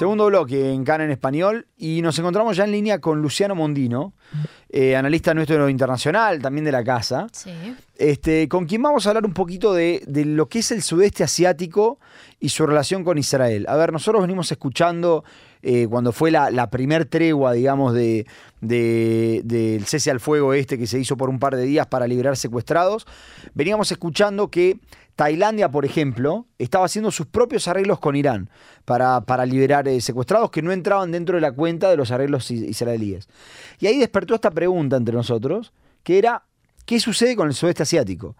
Segundo bloque en Cana en Español y nos encontramos ya en línea con Luciano Mondino, eh, analista nuestro internacional, también de la casa, Sí. este, con quien vamos a hablar un poquito de, de lo que es el sudeste asiático y su relación con Israel. A ver, nosotros venimos escuchando eh, cuando fue la, la primer tregua, digamos, de, de- del cese al fuego este que se hizo por un par de días para liberar secuestrados, veníamos escuchando que Tailandia, por ejemplo, estaba haciendo sus propios arreglos con Irán para, liberar eh, secuestrados que no entraban dentro de la cuenta de los arreglos is- israelíes. Y ahí despertó esta pregunta entre nosotros, que era, ¿qué sucede con el sudeste asiático?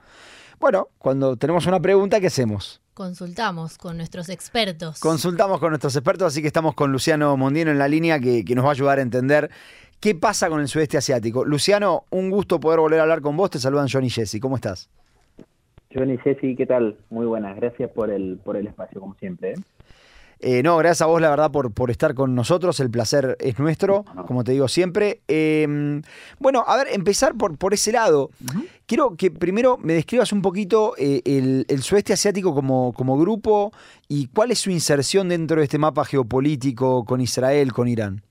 Bueno, cuando tenemos una pregunta, ¿qué hacemos? Consultamos con nuestros expertos. Consultamos con nuestros expertos, así que estamos con Luciano Mondino en la línea que, que nos va a ayudar a entender qué pasa con el sudeste asiático. Luciano, un gusto poder volver a hablar con vos. Te saludan John y Jesse. ¿Cómo estás? Johnny Ceci, ¿qué tal? Muy buenas, gracias por el, por el espacio, como siempre. ¿eh? Eh, no, gracias a vos, la verdad, por, por estar con nosotros. El placer es nuestro, como te digo siempre. Eh, bueno, a ver, empezar por, por ese lado. Quiero que primero me describas un poquito eh, el, el sudeste asiático como, como grupo y cuál es su inserción dentro de este mapa geopolítico con Israel, con Irán.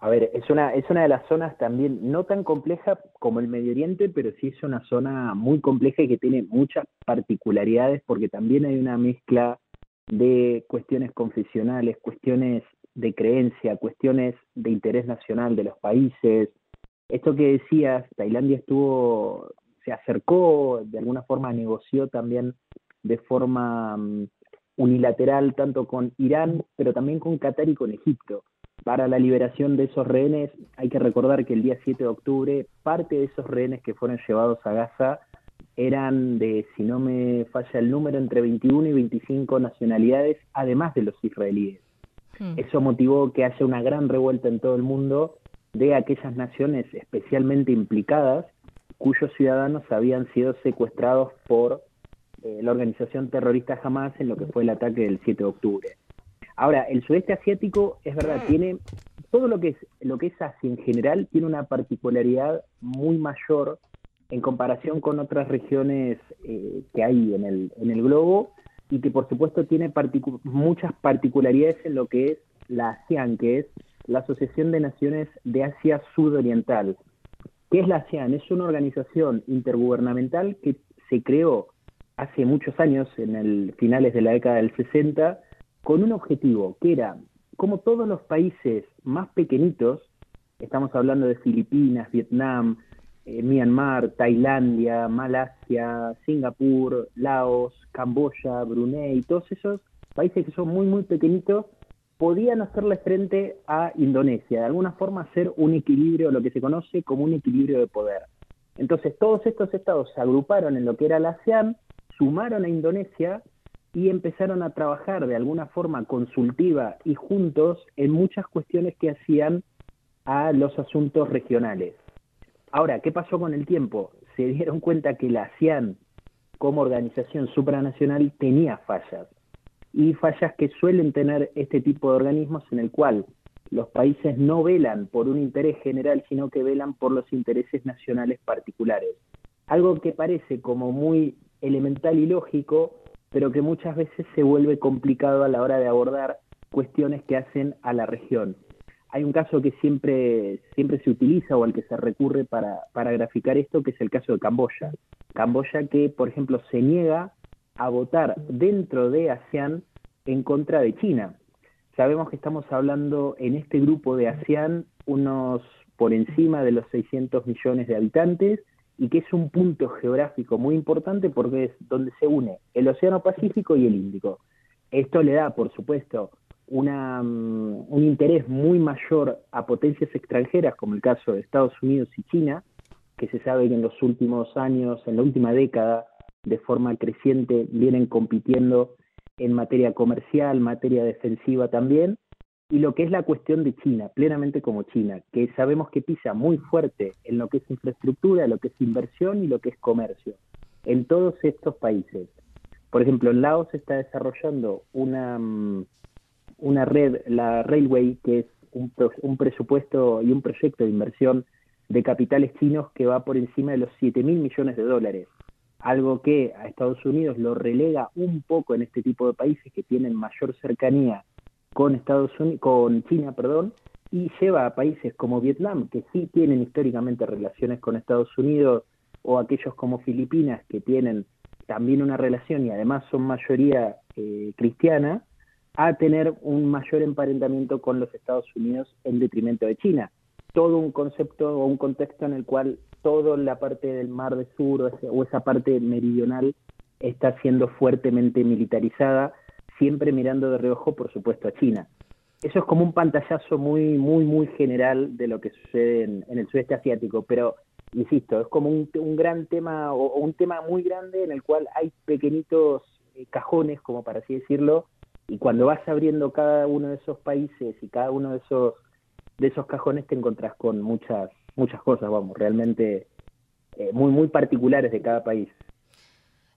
A ver, es una, es una de las zonas también no tan compleja como el Medio Oriente, pero sí es una zona muy compleja y que tiene muchas particularidades porque también hay una mezcla de cuestiones confesionales, cuestiones de creencia, cuestiones de interés nacional de los países. Esto que decías, Tailandia estuvo, se acercó, de alguna forma negoció también de forma mm, unilateral tanto con Irán, pero también con Qatar y con Egipto. Para la liberación de esos rehenes, hay que recordar que el día 7 de octubre, parte de esos rehenes que fueron llevados a Gaza eran de, si no me falla el número, entre 21 y 25 nacionalidades, además de los israelíes. Hmm. Eso motivó que haya una gran revuelta en todo el mundo de aquellas naciones especialmente implicadas cuyos ciudadanos habían sido secuestrados por eh, la organización terrorista Hamas en lo que fue el ataque del 7 de octubre. Ahora, el sudeste asiático es verdad, tiene todo lo que es lo que es Asia en general tiene una particularidad muy mayor en comparación con otras regiones eh, que hay en el, en el globo y que por supuesto tiene particu- muchas particularidades en lo que es la ASEAN, que es la Asociación de Naciones de Asia Sudoriental. ¿Qué es la ASEAN? Es una organización intergubernamental que se creó hace muchos años, en el finales de la década del 60, con un objetivo, que era, como todos los países más pequeñitos, estamos hablando de Filipinas, Vietnam, eh, Myanmar, Tailandia, Malasia, Singapur, Laos, Camboya, Brunei, todos esos países que son muy, muy pequeñitos, podían hacerle frente a Indonesia, de alguna forma hacer un equilibrio, lo que se conoce como un equilibrio de poder. Entonces todos estos estados se agruparon en lo que era la ASEAN, sumaron a Indonesia y empezaron a trabajar de alguna forma consultiva y juntos en muchas cuestiones que hacían a los asuntos regionales. Ahora, ¿qué pasó con el tiempo? Se dieron cuenta que la ASEAN como organización supranacional tenía fallas y fallas que suelen tener este tipo de organismos en el cual los países no velan por un interés general, sino que velan por los intereses nacionales particulares. Algo que parece como muy elemental y lógico, pero que muchas veces se vuelve complicado a la hora de abordar cuestiones que hacen a la región. Hay un caso que siempre, siempre se utiliza o al que se recurre para, para graficar esto, que es el caso de Camboya. Camboya que, por ejemplo, se niega a votar dentro de ASEAN en contra de China. Sabemos que estamos hablando en este grupo de ASEAN unos por encima de los 600 millones de habitantes y que es un punto geográfico muy importante porque es donde se une el Océano Pacífico y el Índico. Esto le da, por supuesto, una, um, un interés muy mayor a potencias extranjeras, como el caso de Estados Unidos y China, que se sabe que en los últimos años, en la última década, de forma creciente, vienen compitiendo en materia comercial, materia defensiva también, y lo que es la cuestión de China, plenamente como China, que sabemos que pisa muy fuerte en lo que es infraestructura, lo que es inversión y lo que es comercio, en todos estos países. Por ejemplo, en Laos se está desarrollando una, mm, una red, la Railway, que es un, un presupuesto y un proyecto de inversión de capitales chinos que va por encima de los 7 mil millones de dólares. Algo que a Estados Unidos lo relega un poco en este tipo de países que tienen mayor cercanía con Estados Unidos, con China, perdón, y lleva a países como Vietnam, que sí tienen históricamente relaciones con Estados Unidos, o aquellos como Filipinas, que tienen también una relación y además son mayoría eh, cristiana, a tener un mayor emparentamiento con los Estados Unidos en detrimento de China. Todo un concepto o un contexto en el cual toda la parte del Mar del Sur o, esa parte meridional está siendo fuertemente militarizada, siempre mirando de reojo, por supuesto, a China. Eso es como un pantallazo muy, muy, muy general de lo que sucede en, el sudeste asiático, pero insisto, es como un, gran tema o, un tema muy grande en el cual hay pequeñitos eh, cajones, como para así decirlo, y cuando vas abriendo cada uno de esos países y cada uno de esos de esos cajones te encontrás con muchas muchas cosas, vamos, realmente eh, muy muy particulares de cada país.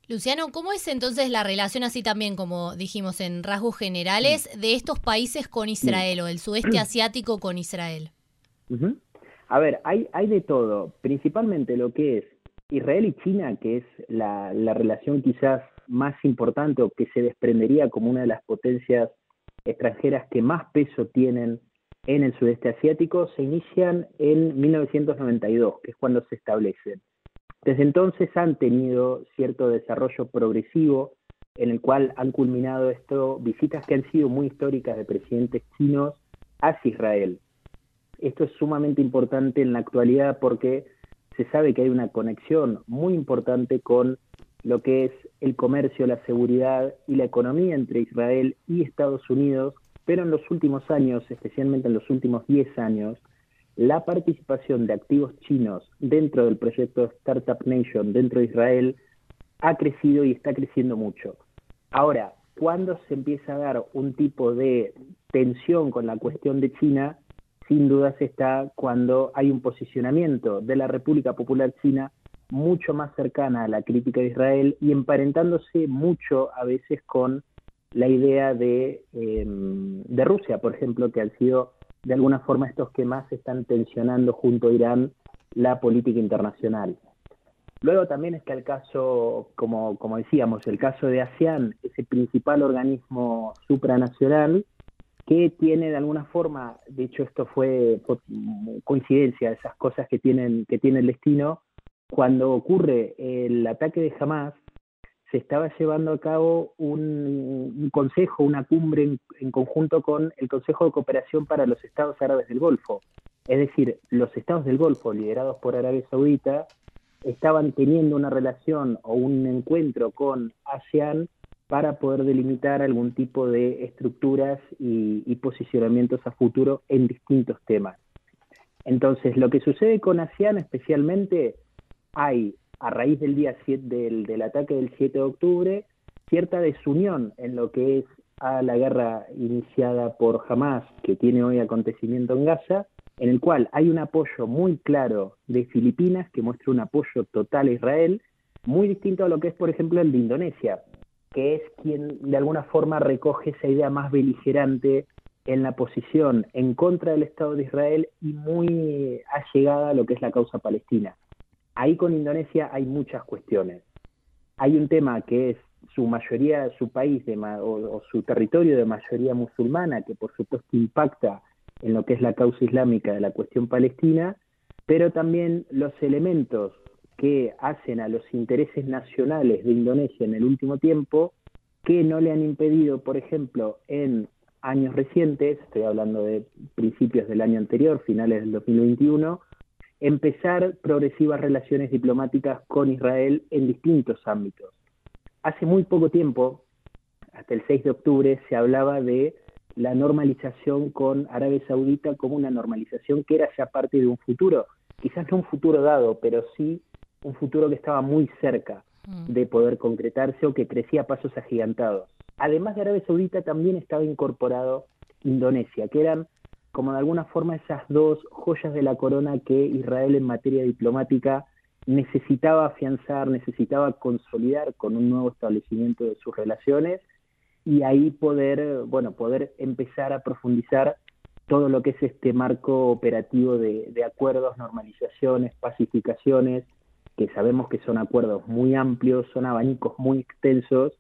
Luciano, ¿cómo es entonces la relación así también, como dijimos en rasgos generales, de estos países con Israel o el sudeste asiático con Israel? A ver, hay, hay de todo, principalmente lo que es Israel y China, que es la, la relación quizás más importante o que se desprendería como una de las potencias extranjeras que más peso tienen en el sudeste asiático, se inician en 1992, que es cuando se establecen. Desde entonces han tenido cierto desarrollo progresivo en el cual han culminado esto visitas que han sido muy históricas de presidentes chinos hacia Israel. Esto es sumamente importante en la actualidad porque se sabe que hay una conexión muy importante con lo que es el comercio, la seguridad y la economía entre Israel y Estados Unidos, pero en los últimos años, especialmente en los últimos 10 años, la participación de activos chinos dentro del proyecto Startup Nation, dentro de Israel, ha crecido y está creciendo mucho. Ahora, cuando se empieza a dar un tipo de tensión con la cuestión de China, sin dudas está cuando hay un posicionamiento de la República Popular China mucho más cercana a la crítica de Israel y emparentándose mucho a veces con la idea de, em, de Rusia, por ejemplo, que han sido de alguna forma estos que más están tensionando junto a Irán la política internacional. Luego también está el caso, como, como decíamos, el caso de ASEAN, ese principal organismo supranacional que tiene de alguna forma, de hecho esto fue, coincidencia, esas cosas que tienen, que tiene el destino, cuando ocurre el ataque de Hamas, se estaba llevando a cabo un, consejo, una cumbre en, conjunto con el Consejo de Cooperación para los Estados Árabes del Golfo. Es decir, los estados del Golfo, liderados por Arabia Saudita, estaban teniendo una relación o un encuentro con ASEAN para poder delimitar algún tipo de estructuras y, y posicionamientos a futuro en distintos temas. Entonces, lo que sucede con ASEAN especialmente, hay a raíz del día del, del ataque del 7 de octubre, cierta desunión en lo que es a la guerra iniciada por Hamas, que tiene hoy acontecimiento en Gaza, en el cual hay un apoyo muy claro de Filipinas, que muestra un apoyo total a Israel, muy distinto a lo que es, por ejemplo, el de Indonesia, que es quien de alguna forma recoge esa idea más beligerante en la posición en contra del Estado de Israel y muy allegada a lo que es la causa palestina. Ahí con Indonesia hay muchas cuestiones. Hay un tema que es su mayoría, su país de, o, su territorio de mayoría musulmana, que por supuesto impacta en lo que es la causa islámica de la cuestión palestina, pero también los elementos que hacen a los intereses nacionales de Indonesia en el último tiempo, que no le han impedido, por ejemplo, en años recientes, estoy hablando de principios del año anterior, finales del 2021, empezar progresivas relaciones diplomáticas con Israel en distintos ámbitos. Hace muy poco tiempo, hasta el 6 de octubre, se hablaba de la normalización con Arabia Saudita como una normalización que era ya parte de un futuro, quizás no un futuro dado, pero sí un futuro que estaba muy cerca mm. de poder concretarse o que crecía a pasos agigantados. Además de Arabia Saudita también estaba incorporado Indonesia, que eran como de alguna forma esas dos joyas de la corona que Israel en materia diplomática necesitaba afianzar, necesitaba consolidar con un nuevo establecimiento de sus relaciones y ahí poder, bueno, poder empezar a profundizar todo lo que es este marco operativo de, de acuerdos, normalizaciones, pacificaciones, que sabemos que son acuerdos muy amplios, son abanicos muy extensos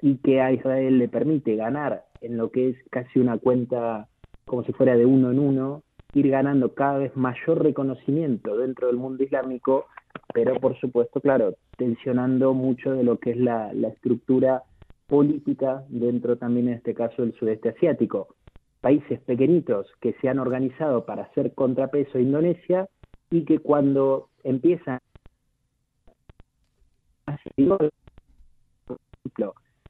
y que a Israel le permite ganar en lo que es casi una cuenta como si fuera de uno en uno, ir ganando cada vez mayor reconocimiento dentro del mundo islámico, pero por supuesto, claro, tensionando mucho de lo que es la, estructura política dentro también en este caso del sudeste asiático. Países pequeñitos que se han organizado para hacer contrapeso a Indonesia y que cuando empiezan ejemplo,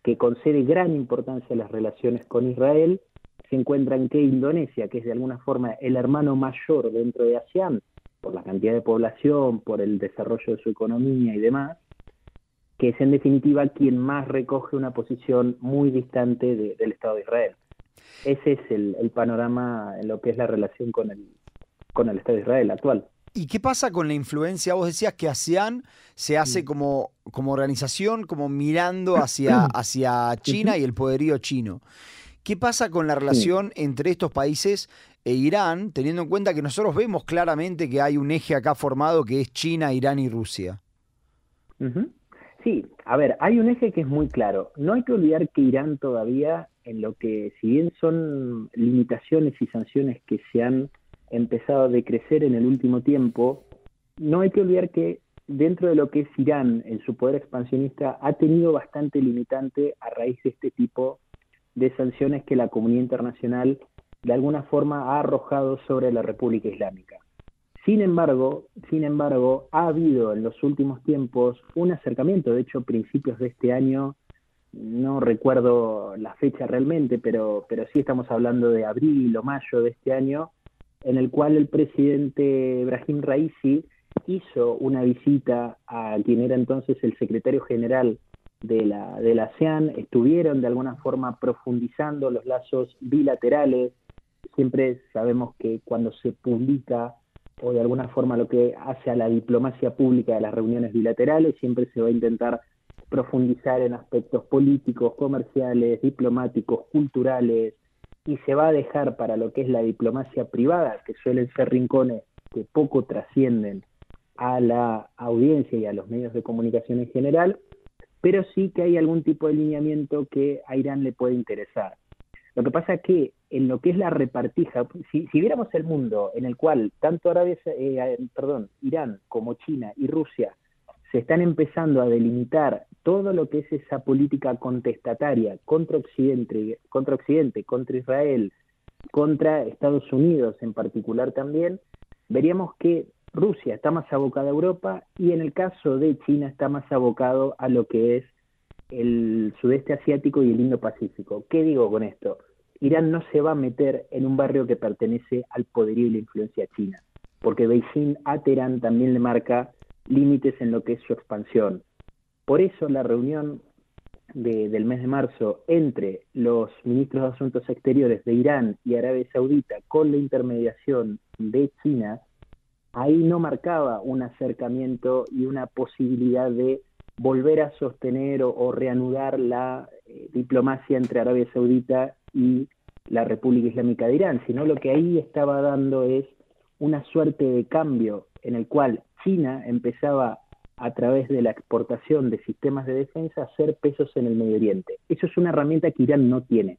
que concede gran importancia a las relaciones con Israel, se encuentran que Indonesia, que es de alguna forma el hermano mayor dentro de ASEAN, por la cantidad de población, por el desarrollo de su economía y demás, que es en definitiva quien más recoge una posición muy distante del Estado de Israel. Ese es el, el, panorama en lo que es la relación con el, con el Estado de Israel actual. ¿Y qué pasa con la influencia? Vos decías que ASEAN se hace como, como organización, como mirando hacia, hacia China y el poderío chino. ¿Qué pasa con la relación entre estos países e Irán, teniendo en cuenta que nosotros vemos claramente que hay un eje acá formado que es China, Irán y Rusia? Sí, a ver, hay un eje que es muy claro. No hay que olvidar que Irán todavía, en lo que, si bien son limitaciones y sanciones que se han empezado a decrecer en el último tiempo, no hay que olvidar que dentro de lo que es Irán, en su poder expansionista, ha tenido bastante limitante a raíz de este tipo de sanciones que la comunidad internacional de alguna forma ha arrojado sobre la República Islámica. Sin embargo, sin embargo, ha habido en los últimos tiempos un acercamiento, de hecho, principios de este año, no recuerdo la fecha realmente, pero, pero sí estamos hablando de abril o mayo de este año, en el cual el presidente Brahim Raisi hizo una visita a quien era entonces el secretario general de la, de la ASEAN, estuvieron de alguna forma profundizando los lazos bilaterales. Siempre sabemos que cuando se publica o de alguna forma lo que hace a la diplomacia pública de las reuniones bilaterales, siempre se va a intentar profundizar en aspectos políticos, comerciales, diplomáticos, culturales, y se va a dejar para lo que es la diplomacia privada, que suelen ser rincones que poco trascienden a la audiencia y a los medios de comunicación en general, pero sí que hay algún tipo de lineamiento que a Irán le puede interesar. Lo que pasa es que en lo que es la repartija, si, viéramos el mundo en el cual tanto Arabia, eh, perdón, Irán como China y Rusia se están empezando a delimitar todo lo que es esa política contestataria contra Occidente, contra Occidente, contra Israel, contra Estados Unidos en particular también, veríamos que Rusia está más abocada a Europa y en el caso de China está más abocado a lo que es el sudeste asiático y el Indo-Pacífico. ¿Qué digo con esto? Irán no se va a meter en un barrio que pertenece al poderío y la influencia china, porque Beijing a Teherán también le marca límites en lo que es su expansión. Por eso la reunión del mes de marzo entre los ministros de Asuntos Exteriores de Irán y Arabia Saudita con la intermediación de China, ahí no marcaba un acercamiento y una posibilidad de volver a sostener o, reanudar la eh, diplomacia entre Arabia Saudita y la República Islámica de Irán, sino lo que ahí estaba dando es una suerte de cambio en el cual China empezaba a través de la exportación de sistemas de defensa a hacer pesos en el Medio Oriente. Eso es una herramienta que Irán no tiene.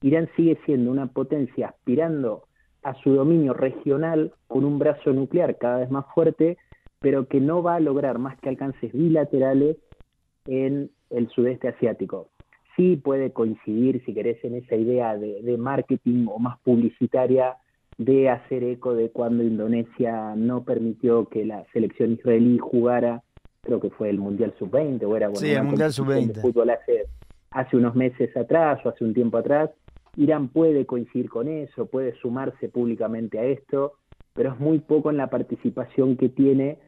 Irán sigue siendo una potencia aspirando a su dominio regional con un brazo nuclear cada vez más fuerte, pero que no va a lograr más que alcances bilaterales en el sudeste asiático. Sí puede coincidir, si querés, en esa idea de, de marketing o más publicitaria de hacer eco de cuando Indonesia no permitió que la selección israelí jugara, creo que fue el Mundial Sub-20 o era bueno, sí, el Mundial Sub-20 fútbol hace, hace unos meses atrás o hace un tiempo atrás. Irán puede coincidir con eso, puede sumarse públicamente a esto, pero es muy poco en la participación que tiene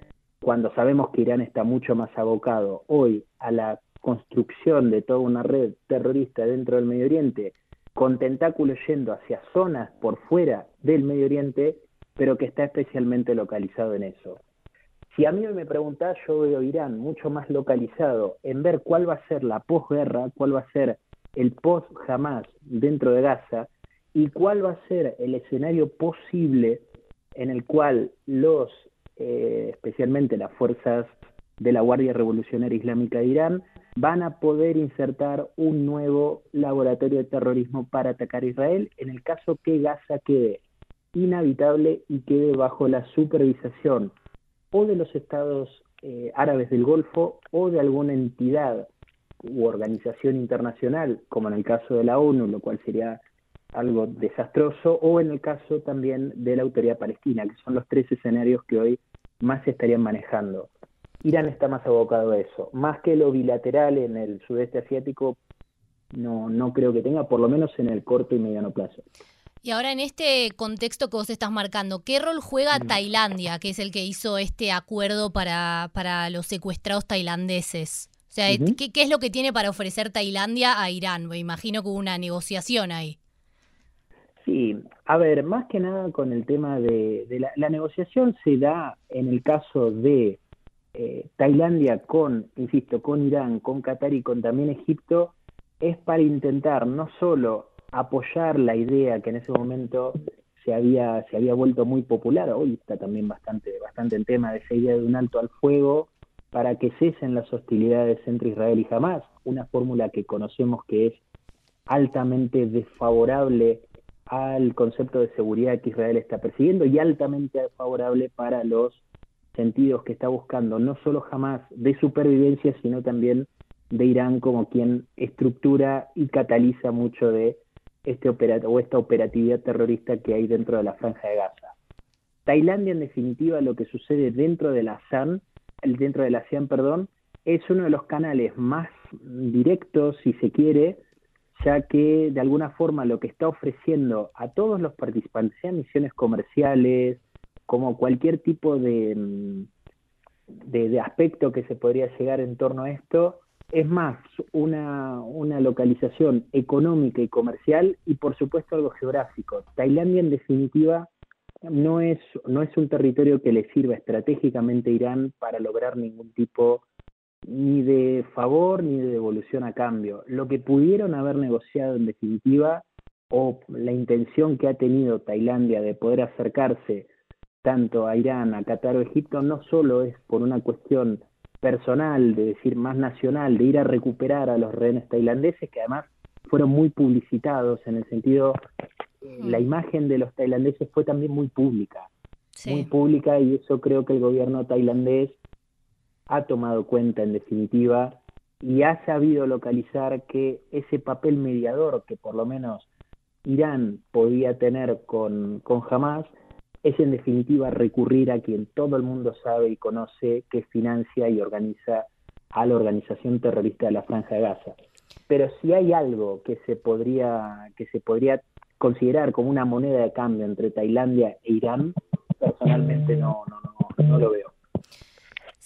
cuando sabemos que Irán está mucho más abocado hoy a la construcción de toda una red terrorista dentro del Medio Oriente con tentáculos yendo hacia zonas por fuera del Medio Oriente, pero que está especialmente localizado en eso. Si a mí me preguntás, yo veo Irán mucho más localizado en ver cuál va a ser la posguerra, cuál va a ser el post jamás dentro de Gaza y cuál va a ser el escenario posible en el cual los, eh, especialmente las fuerzas de la Guardia Revolucionaria Islámica de Irán, van a poder insertar un nuevo laboratorio de terrorismo para atacar a Israel en el caso que Gaza quede inhabitable y quede bajo la supervisación o de los estados eh, árabes del Golfo o de alguna entidad u organización internacional, como en el caso de la ONU, lo cual sería algo desastroso, o en el caso también de la autoridad palestina, que son los tres escenarios que hoy más se estarían manejando. Irán está más abocado a eso. Más que lo bilateral en el sudeste asiático, no, no creo que tenga, por lo menos en el corto y mediano plazo. Y ahora en este contexto que vos estás marcando, ¿qué rol juega Tailandia, que es el que hizo este acuerdo para, para los secuestrados tailandeses? O sea, ¿qué, es lo que tiene para ofrecer Tailandia a Irán? Me imagino que hubo una negociación ahí. Sí, a ver, más que nada con el tema de, la, negociación se da en el caso de eh, Tailandia con, insisto, con Irán, con Qatar y con también Egipto, es para intentar no solo apoyar la idea que en ese momento se había, se había vuelto muy popular, hoy está también bastante, bastante en tema de esa idea de un alto al fuego para que cesen las hostilidades entre Israel y Hamas, una fórmula que conocemos que es altamente desfavorable al concepto de seguridad que Israel está persiguiendo y altamente desfavorable para los sentidos que está buscando, no solo Hamas de supervivencia, sino también de Irán como quien estructura y cataliza mucho de este o esta operatividad terrorista que hay dentro de la franja de Gaza. Tailandia, en definitiva, lo que sucede dentro de la ASEAN, dentro de la ASEAN, perdón, es uno de los canales más directos, si se quiere, ya que de alguna forma lo que está ofreciendo a todos los participantes, sean misiones comerciales, como cualquier tipo de, mm, de aspecto que se podría llegar en torno a esto, es más una, una localización económica y comercial y por supuesto algo geográfico. Tailandia en definitiva no es, no es un territorio que le sirva estratégicamente a Irán para lograr ningún tipo ni de favor ni de devolución a cambio. Lo que pudieron haber negociado en definitiva o la intención que ha tenido Tailandia de poder acercarse tanto a Irán, a Qatar o Egipto no solo es por una cuestión personal, de decir más nacional, de ir a recuperar a los rehenes tailandeses, que además fueron muy publicitados en el sentido, eh, la imagen de los tailandeses fue también muy pública, muy pública y eso creo que el gobierno tailandés ha tomado cuenta en definitiva y ha sabido localizar que ese papel mediador que por lo menos Irán podía tener con, con Hamas es en definitiva recurrir a quien todo el mundo sabe y conoce que financia y organiza a la organización terrorista de la Franja de Gaza. Pero si hay algo que se podría, que se podría considerar como una moneda de cambio entre Tailandia e Irán, personalmente no, no, no, no lo veo.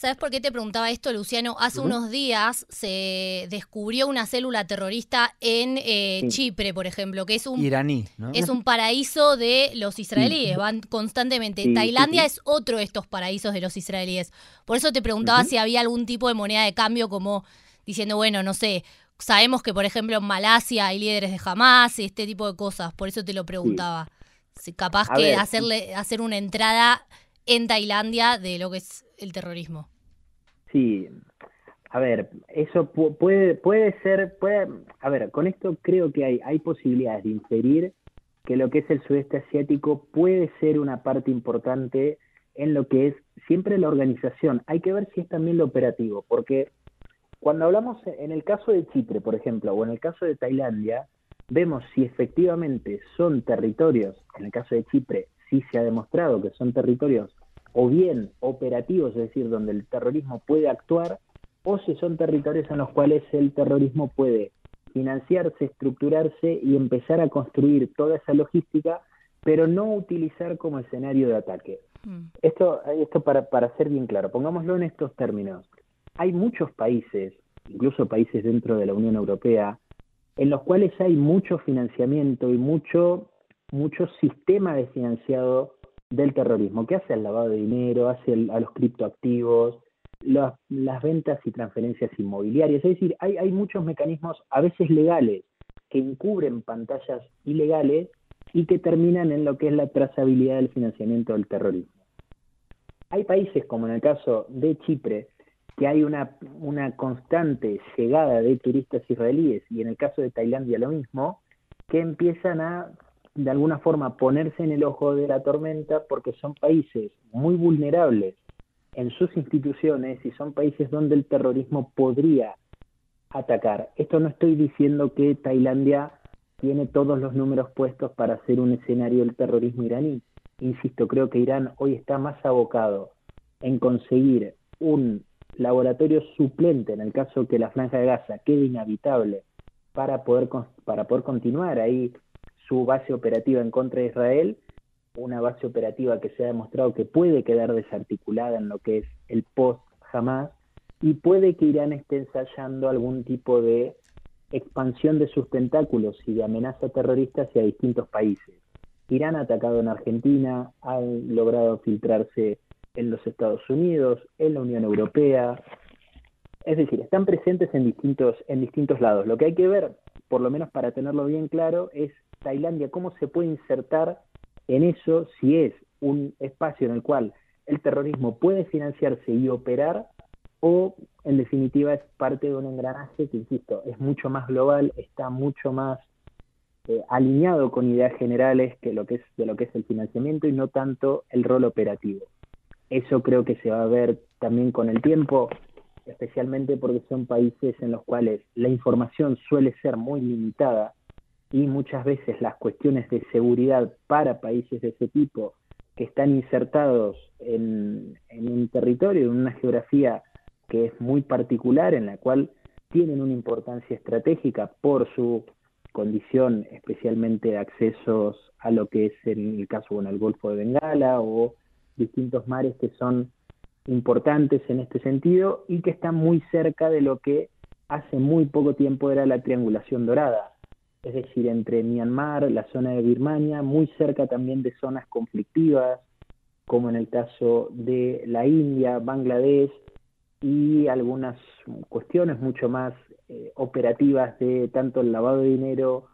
¿Sabes por qué te preguntaba esto, Luciano? Hace unos días se descubrió una célula terrorista en eh, Chipre, por ejemplo, que es un iraní, Es un paraíso de los israelíes, van constantemente. Tailandia es otro de estos paraísos de los israelíes. Por eso te preguntaba si había algún tipo de moneda de cambio, como diciendo, bueno, no sé, sabemos que por ejemplo en Malasia hay líderes de Hamas y este tipo de cosas. Por eso te lo preguntaba. Si capaz que hacerle hacer una entrada en Tailandia de lo que es el terrorismo. Sí, a ver, eso puede, puede ser, puede, a ver, con esto creo que hay, hay posibilidades de inferir que lo que es el sudeste asiático puede ser una parte importante en lo que es siempre la organización. Hay que ver si es también lo operativo, porque cuando hablamos en el caso de Chipre, por ejemplo, o en el caso de Tailandia, vemos si efectivamente son territorios, en el caso de Chipre, sí se ha demostrado que son territorios o bien operativos, es decir, donde el terrorismo puede actuar, o si son territorios en los cuales el terrorismo puede financiarse, estructurarse y empezar a construir toda esa logística, pero no utilizar como escenario de ataque. Mm. Esto, esto para, para ser bien claro, pongámoslo en estos términos. Hay muchos países, incluso países dentro de la Unión Europea, en los cuales hay mucho financiamiento y mucho, mucho sistema de financiado del terrorismo, que hace el lavado de dinero, hace a los criptoactivos, las, ventas y transferencias inmobiliarias. Es decir, hay, hay muchos mecanismos, a veces legales, que encubren pantallas ilegales y que terminan en lo que es la trazabilidad del financiamiento del terrorismo. Hay países, como en el caso de Chipre, que hay una, una constante llegada de turistas israelíes, y en el caso de Tailandia lo mismo, que empiezan a de alguna forma ponerse en el ojo de la tormenta porque son países muy vulnerables en sus instituciones y son países donde el terrorismo podría atacar. Esto no estoy diciendo que Tailandia tiene todos los números puestos para hacer un escenario del terrorismo iraní. Insisto, creo que Irán hoy está más abocado en conseguir un laboratorio suplente en el caso que la franja de Gaza quede inhabitable para poder, para continuar ahí su base operativa en contra de Israel, una base operativa que se ha demostrado que puede quedar desarticulada en lo que es el post jamás y puede que Irán esté ensayando algún tipo de expansión de sus tentáculos y de amenaza terrorista hacia distintos países. Irán ha atacado en Argentina, ha logrado filtrarse en los Estados Unidos, en la Unión Europea. Es decir, están presentes en distintos, en distintos lados. Lo que hay que ver, por lo menos para tenerlo bien claro, es Tailandia, cómo se puede insertar en eso si es un espacio en el cual el terrorismo puede financiarse y operar o en definitiva es parte de un engranaje que, insisto, es mucho más global, está mucho más eh, alineado con ideas generales que lo que es de lo que es el financiamiento y no tanto el rol operativo. Eso creo que se va a ver también con el tiempo, especialmente porque son países en los cuales la información suele ser muy limitada y muchas veces las cuestiones de seguridad para países de ese tipo que están insertados en, un territorio, en una geografía que es muy particular, en la cual tienen una importancia estratégica por su condición especialmente de accesos a lo que es en el caso bueno, el Golfo de Bengala o distintos mares que son importantes en este sentido y que están muy cerca de lo que hace muy poco tiempo era la triangulación dorada, es decir, entre Myanmar, la zona de Birmania, muy cerca también de zonas conflictivas, como en el caso de la India, Bangladesh y algunas cuestiones mucho más eh, operativas de tanto el lavado de dinero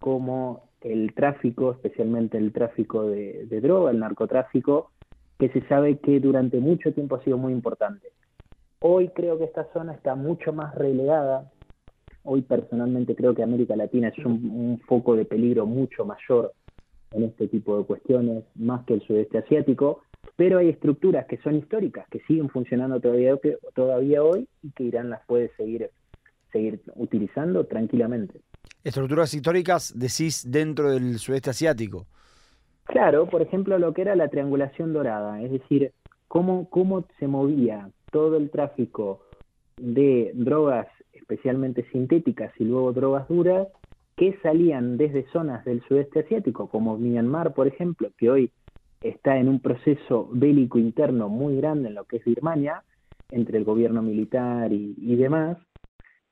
como el tráfico, especialmente el tráfico de droga, el narcotráfico, que se sabe que durante mucho tiempo ha sido muy importante. Hoy creo que esta zona está mucho más relegada. Hoy personalmente creo que América Latina es un, foco de peligro mucho mayor en este tipo de cuestiones, más que el sudeste asiático, pero hay estructuras que son históricas, que siguen funcionando todavía, todavía hoy y que Irán las puede seguir, seguir utilizando tranquilamente. Estructuras históricas, decís, dentro del sudeste asiático. Claro, por ejemplo, lo que era la triangulación dorada, es decir, cómo, cómo se movía todo el tráfico de drogas, especialmente sintéticas y luego drogas duras, que salían desde zonas del sudeste asiático, como Myanmar, por ejemplo, que hoy está en un proceso bélico interno muy grande en lo que es Birmania, entre el gobierno militar y, y demás,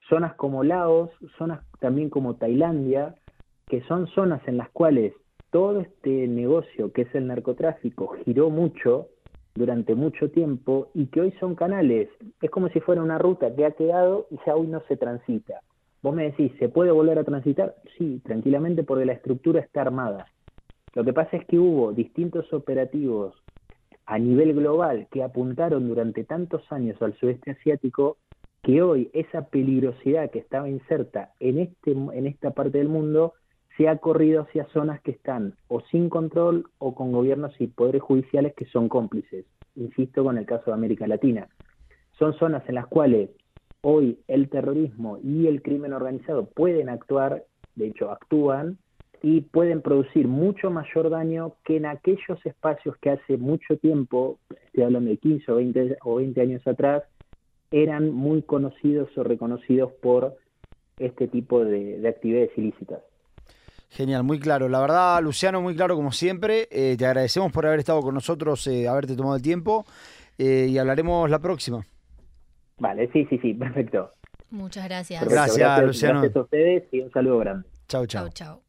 zonas como Laos, zonas también como Tailandia, que son zonas en las cuales todo este negocio que es el narcotráfico giró mucho durante mucho tiempo y que hoy son canales, es como si fuera una ruta que ha quedado y ya hoy no se transita. Vos me decís, ¿se puede volver a transitar? Sí, tranquilamente porque la estructura está armada. Lo que pasa es que hubo distintos operativos a nivel global que apuntaron durante tantos años al sudeste asiático que hoy esa peligrosidad que estaba inserta en, este, en esta parte del mundo se ha corrido hacia zonas que están o sin control o con gobiernos y poderes judiciales que son cómplices. Insisto con el caso de América Latina. Son zonas en las cuales hoy el terrorismo y el crimen organizado pueden actuar, de hecho actúan, y pueden producir mucho mayor daño que en aquellos espacios que hace mucho tiempo, estoy hablando de 15 o 20, o 20 años atrás, eran muy conocidos o reconocidos por este tipo de actividades ilícitas. Genial, muy claro. La verdad, Luciano, muy claro como siempre. Eh, te agradecemos por haber estado con nosotros, eh, haberte tomado el tiempo eh, y hablaremos la próxima. Vale, sí, sí, sí, perfecto. Muchas gracias. gracias, Luciano. Gracias a ustedes y un saludo grande. Chao, chao. Chao, chao.